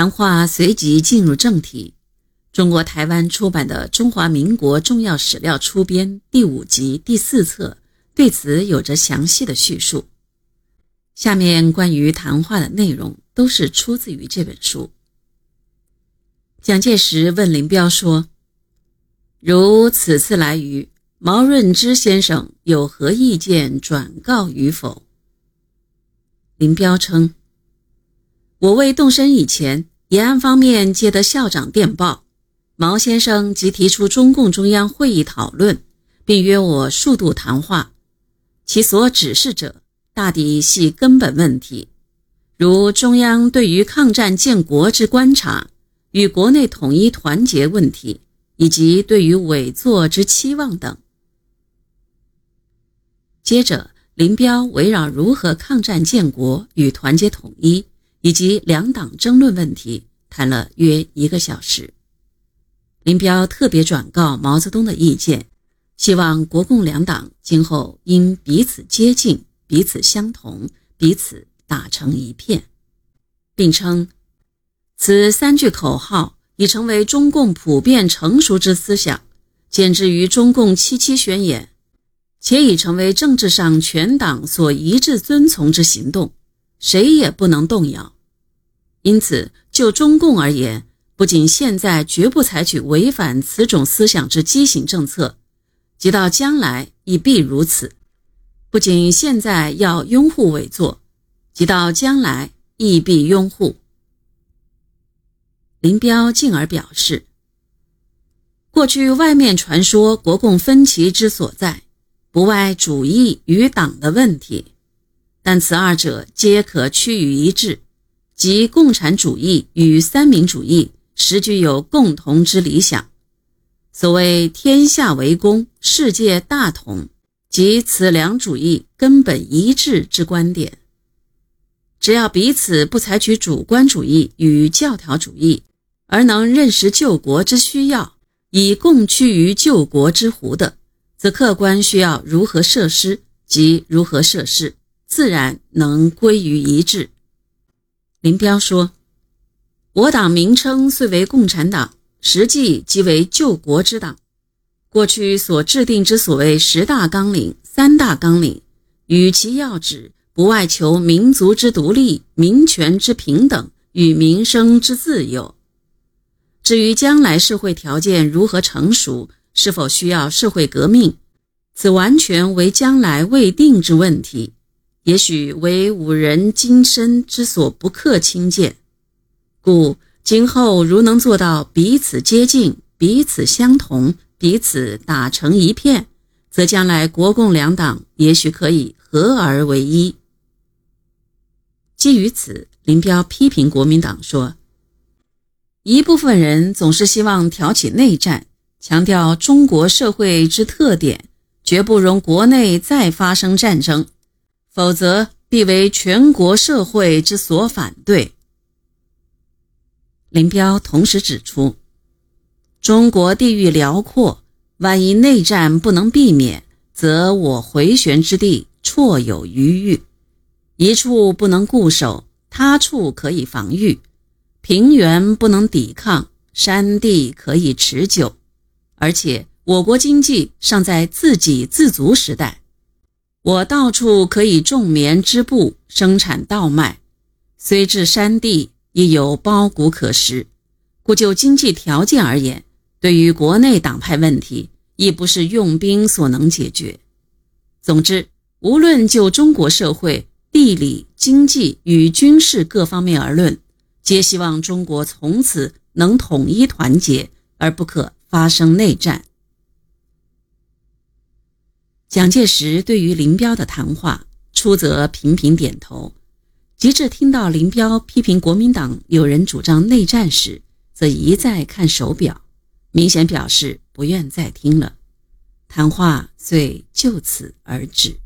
谈话随即进入正题。中国台湾出版的《中华民国重要史料出编》第五集第四册对此有着详细的叙述。下面关于谈话的内容都是出自于这本书。蒋介石问林彪说：“如此次来渝，毛润之先生有何意见，转告与否？”林彪称：“我未动身以前，延安方面接得校长电报。”毛先生即提出中共中央会议讨论，并约我数度谈话，其所指示者大抵系根本问题，如中央对于抗战建国之观察与国内统一团结问题，以及对于委座之期望等。接着，林彪围绕如何抗战建国与团结统一，以及两党争论问题，谈了约一个小时。林彪特别转告毛泽东的意见，希望国共两党今后应彼此接近、彼此相同、彼此打成一片，并称此三句口号已成为中共普遍成熟之思想，简之于中共七七宣言，且已成为政治上全党所一致遵从之行动，谁也不能动摇。因此，就中共而言，不仅现在绝不采取违反此种思想之畸形政策，即到将来亦必如此。不仅现在要拥护委作，即到将来亦必拥护。林彪进而表示，过去外面传说国共分歧之所在，不外主义与党的问题，但此二者皆可趋于一致，即共产主义与三民主义。实具有共同之理想，所谓天下为公，世界大同，即此两主义根本一致之观点。只要彼此不采取主观主义与教条主义，而能认识救国之需要，以共趋于救国之湖的，则客观需要如何设施及如何设施，自然能归于一致。林彪说。我党名称虽为共产党，实际即为救国之党。过去所制定之所谓十大纲领、三大纲领，与其要旨，不外求民族之独立、民权之平等与民生之自由。至于将来社会条件如何成熟，是否需要社会革命，此完全为将来未定之问题，也许为吾人今生之所不克轻见。故今后如能做到彼此接近、彼此相同、彼此打成一片，则将来国共两党也许可以合而为一。基于此，林彪批评国民党说：“一部分人总是希望挑起内战，强调中国社会之特点，绝不容国内再发生战争，否则必为全国社会之所反对。”林彪同时指出，中国地域辽阔，万一内战不能避免，则我回旋之地绰有余裕，一处不能固守，他处可以防御；平原不能抵抗，山地可以持久。而且我国经济尚在自给自足时代，我到处可以种棉织布，生产稻麦，虽至山地。亦有包谷可食，故就经济条件而言，对于国内党派问题，亦不是用兵所能解决。总之，无论就中国社会、地理、经济与军事各方面而论，皆希望中国从此能统一团结，而不可发生内战。蒋介石对于林彪的谈话，初则频频点头。及至听到林彪批评国民党有人主张内战时，则一再看手表，明显表示不愿再听了。谈话遂就此而止。